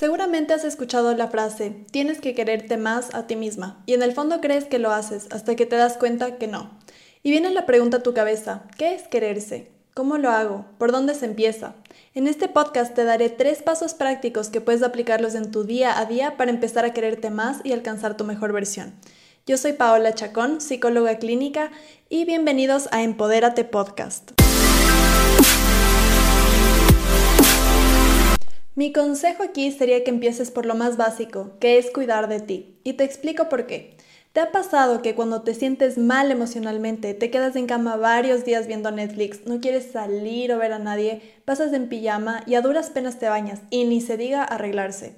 Seguramente has escuchado la frase, tienes que quererte más a ti misma, y en el fondo crees que lo haces hasta que te das cuenta que no. Y viene la pregunta a tu cabeza, ¿qué es quererse? ¿Cómo lo hago? ¿Por dónde se empieza? En este podcast te daré tres pasos prácticos que puedes aplicarlos en tu día a día para empezar a quererte más y alcanzar tu mejor versión. Yo soy Paola Chacón, psicóloga clínica, y bienvenidos a Empodérate Podcast. Mi consejo aquí sería que empieces por lo más básico, que es cuidar de ti. Y te explico por qué. ¿Te ha pasado que cuando te sientes mal emocionalmente, te quedas en cama varios días viendo Netflix, no quieres salir o ver a nadie, pasas en pijama y a duras penas te bañas y ni se diga arreglarse?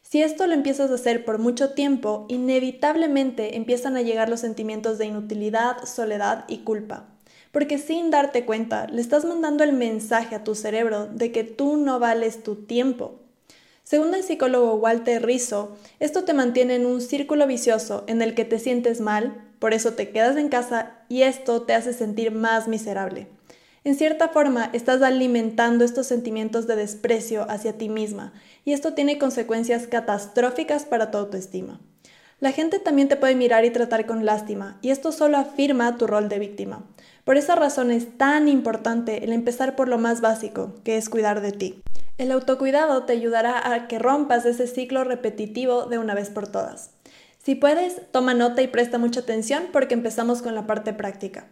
Si esto lo empiezas a hacer por mucho tiempo, inevitablemente empiezan a llegar los sentimientos de inutilidad, soledad y culpa porque sin darte cuenta le estás mandando el mensaje a tu cerebro de que tú no vales tu tiempo. Según el psicólogo Walter Rizzo, esto te mantiene en un círculo vicioso en el que te sientes mal, por eso te quedas en casa y esto te hace sentir más miserable. En cierta forma, estás alimentando estos sentimientos de desprecio hacia ti misma y esto tiene consecuencias catastróficas para tu autoestima. La gente también te puede mirar y tratar con lástima y esto solo afirma tu rol de víctima. Por esa razón es tan importante el empezar por lo más básico, que es cuidar de ti. El autocuidado te ayudará a que rompas ese ciclo repetitivo de una vez por todas. Si puedes, toma nota y presta mucha atención porque empezamos con la parte práctica.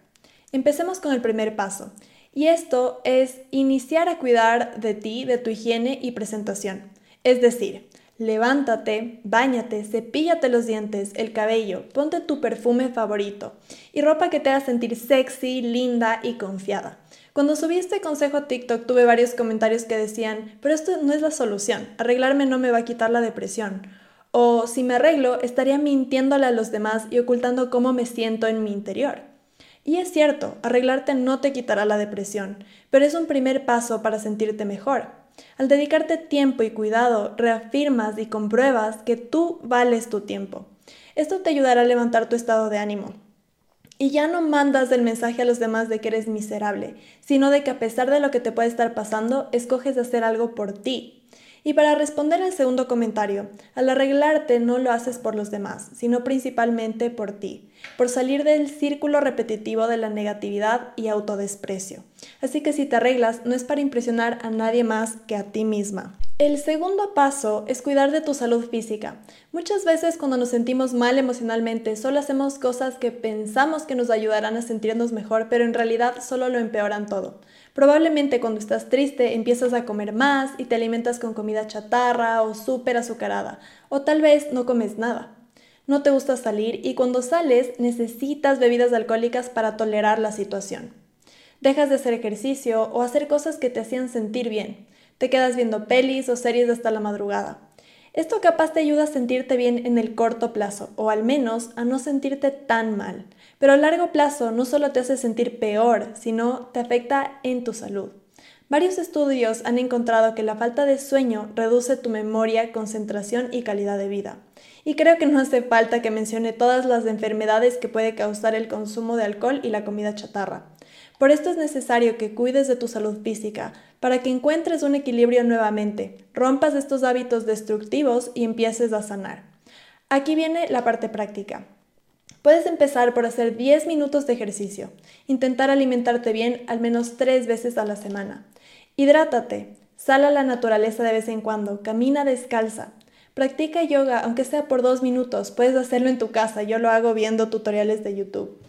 Empecemos con el primer paso, y esto es iniciar a cuidar de ti, de tu higiene y presentación. Es decir, Levántate, báñate, cepíllate los dientes, el cabello, ponte tu perfume favorito y ropa que te haga sentir sexy, linda y confiada. Cuando subí este consejo a TikTok tuve varios comentarios que decían, pero esto no es la solución, arreglarme no me va a quitar la depresión. O si me arreglo, estaría mintiéndole a los demás y ocultando cómo me siento en mi interior. Y es cierto, arreglarte no te quitará la depresión, pero es un primer paso para sentirte mejor. Al dedicarte tiempo y cuidado, reafirmas y compruebas que tú vales tu tiempo. Esto te ayudará a levantar tu estado de ánimo. Y ya no mandas el mensaje a los demás de que eres miserable, sino de que a pesar de lo que te puede estar pasando, escoges hacer algo por ti, y para responder al segundo comentario, al arreglarte no lo haces por los demás, sino principalmente por ti, por salir del círculo repetitivo de la negatividad y autodesprecio. Así que si te arreglas no es para impresionar a nadie más que a ti misma. El segundo paso es cuidar de tu salud física. Muchas veces cuando nos sentimos mal emocionalmente solo hacemos cosas que pensamos que nos ayudarán a sentirnos mejor, pero en realidad solo lo empeoran todo. Probablemente cuando estás triste empiezas a comer más y te alimentas con comida chatarra o súper azucarada, o tal vez no comes nada. No te gusta salir y cuando sales necesitas bebidas alcohólicas para tolerar la situación. Dejas de hacer ejercicio o hacer cosas que te hacían sentir bien te quedas viendo pelis o series hasta la madrugada. Esto capaz te ayuda a sentirte bien en el corto plazo, o al menos a no sentirte tan mal. Pero a largo plazo no solo te hace sentir peor, sino te afecta en tu salud. Varios estudios han encontrado que la falta de sueño reduce tu memoria, concentración y calidad de vida. Y creo que no hace falta que mencione todas las enfermedades que puede causar el consumo de alcohol y la comida chatarra. Por esto es necesario que cuides de tu salud física, para que encuentres un equilibrio nuevamente, rompas estos hábitos destructivos y empieces a sanar. Aquí viene la parte práctica. Puedes empezar por hacer 10 minutos de ejercicio, intentar alimentarte bien al menos 3 veces a la semana. Hidrátate, sal a la naturaleza de vez en cuando, camina descalza. Practica yoga, aunque sea por 2 minutos, puedes hacerlo en tu casa, yo lo hago viendo tutoriales de YouTube.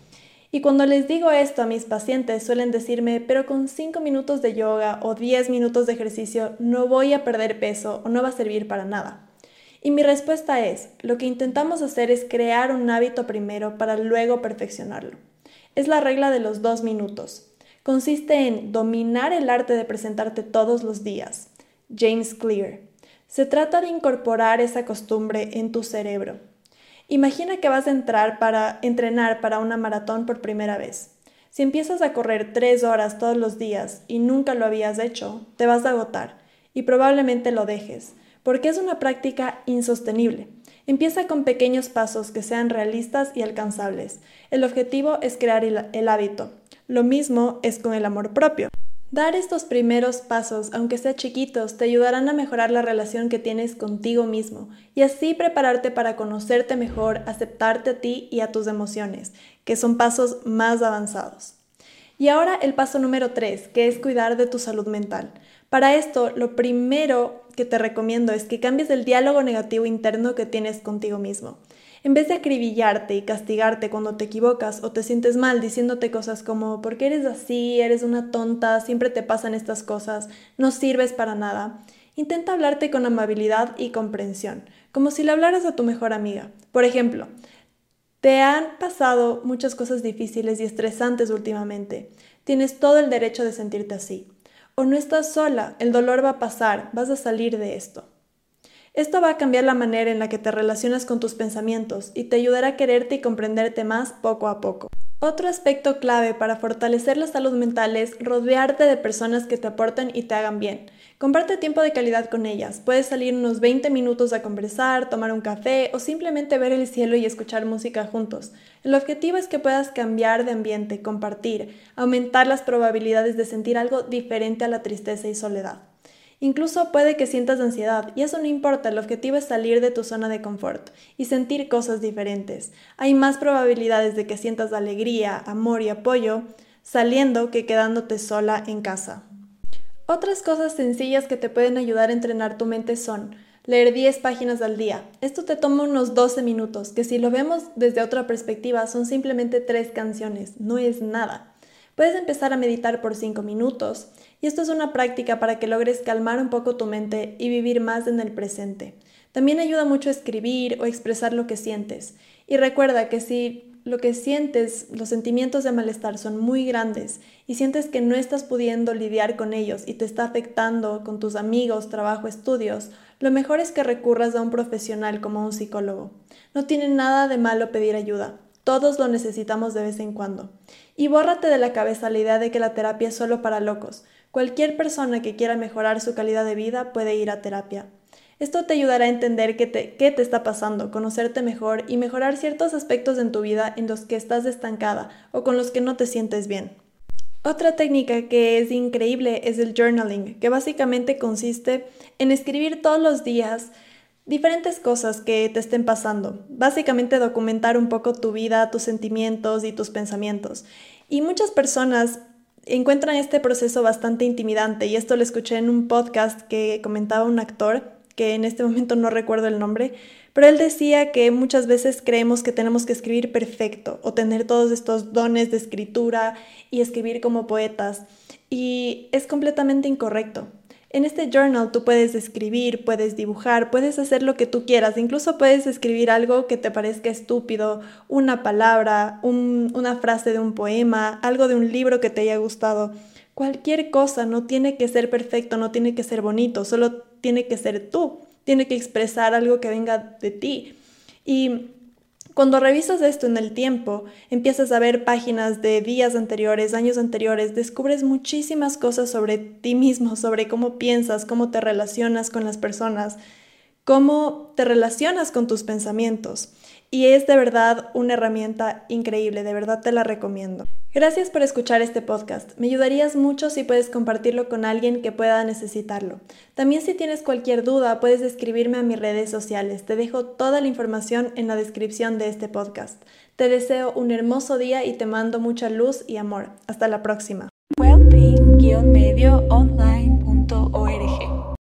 Y cuando les digo esto a mis pacientes suelen decirme, pero con 5 minutos de yoga o 10 minutos de ejercicio no voy a perder peso o no va a servir para nada. Y mi respuesta es, lo que intentamos hacer es crear un hábito primero para luego perfeccionarlo. Es la regla de los dos minutos. Consiste en dominar el arte de presentarte todos los días. James Clear. Se trata de incorporar esa costumbre en tu cerebro Imagina que vas a entrar para entrenar para una maratón por primera vez. Si empiezas a correr tres horas todos los días y nunca lo habías hecho, te vas a agotar y probablemente lo dejes, porque es una práctica insostenible. Empieza con pequeños pasos que sean realistas y alcanzables. El objetivo es crear el, hábito. Lo mismo es con el amor propio. Dar estos primeros pasos, aunque sean chiquitos, te ayudarán a mejorar la relación que tienes contigo mismo y así prepararte para conocerte mejor, aceptarte a ti y a tus emociones, que son pasos más avanzados. Y ahora el paso número 3, que es cuidar de tu salud mental. Para esto, lo primero que te recomiendo es que cambies el diálogo negativo interno que tienes contigo mismo. En vez de acribillarte y castigarte cuando te equivocas o te sientes mal diciéndote cosas como ¿por qué eres así? Eres una tonta, siempre te pasan estas cosas, no sirves para nada. Intenta hablarte con amabilidad y comprensión, como si le hablaras a tu mejor amiga. Por ejemplo, te han pasado muchas cosas difíciles y estresantes últimamente. Tienes todo el derecho de sentirte así. O no estás sola, el dolor va a pasar, vas a salir de esto. Esto va a cambiar la manera en la que te relacionas con tus pensamientos y te ayudará a quererte y comprenderte más poco a poco. Otro aspecto clave para fortalecer la salud mental es rodearte de personas que te aporten y te hagan bien. Comparte tiempo de calidad con ellas. Puedes salir unos 20 minutos a conversar, tomar un café o simplemente ver el cielo y escuchar música juntos. El objetivo es que puedas cambiar de ambiente, compartir, aumentar las probabilidades de sentir algo diferente a la tristeza y soledad. Incluso puede que sientas ansiedad y eso no importa, el objetivo es salir de tu zona de confort y sentir cosas diferentes. Hay más probabilidades de que sientas alegría, amor y apoyo saliendo que quedándote sola en casa. Otras cosas sencillas que te pueden ayudar a entrenar tu mente son leer 10 páginas al día. Esto te toma unos 12 minutos, que si lo vemos desde otra perspectiva son simplemente 3 canciones, no es nada. Puedes empezar a meditar por 5 minutos y esto es una práctica para que logres calmar un poco tu mente y vivir más en el presente. También ayuda mucho a escribir o expresar lo que sientes. Y recuerda que si lo que sientes, los sentimientos de malestar son muy grandes y sientes que no estás pudiendo lidiar con ellos y te está afectando con tus amigos, trabajo, estudios, lo mejor es que recurras a un profesional como un psicólogo. No tiene nada de malo pedir ayuda. Todos lo necesitamos de vez en cuando. Y bórrate de la cabeza la idea de que la terapia es solo para locos. Cualquier persona que quiera mejorar su calidad de vida puede ir a terapia. Esto te ayudará a entender qué te, qué te está pasando, conocerte mejor y mejorar ciertos aspectos en tu vida en los que estás estancada o con los que no te sientes bien. Otra técnica que es increíble es el journaling, que básicamente consiste en escribir todos los días diferentes cosas que te estén pasando. Básicamente documentar un poco tu vida, tus sentimientos y tus pensamientos. Y muchas personas encuentran este proceso bastante intimidante y esto lo escuché en un podcast que comentaba un actor que en este momento no recuerdo el nombre, pero él decía que muchas veces creemos que tenemos que escribir perfecto o tener todos estos dones de escritura y escribir como poetas y es completamente incorrecto. En este journal tú puedes escribir, puedes dibujar, puedes hacer lo que tú quieras, incluso puedes escribir algo que te parezca estúpido, una palabra, una frase de un poema, algo de un libro que te haya gustado. Cualquier cosa no tiene que ser perfecto, no tiene que ser bonito, solo tiene que ser tú, tiene que expresar algo que venga de ti. Y cuando revisas esto en el tiempo, empiezas a ver páginas de días anteriores, años anteriores, descubres muchísimas cosas sobre ti mismo, sobre cómo piensas, cómo te relacionas con las personas, cómo te relacionas con tus pensamientos. Y es de verdad una herramienta increíble, de verdad te la recomiendo. Gracias por escuchar este podcast. Me ayudarías mucho si puedes compartirlo con alguien que pueda necesitarlo. También si tienes cualquier duda, puedes escribirme a mis redes sociales. Te dejo toda la información en la descripción de este podcast. Te deseo un hermoso día y te mando mucha luz y amor. Hasta la próxima.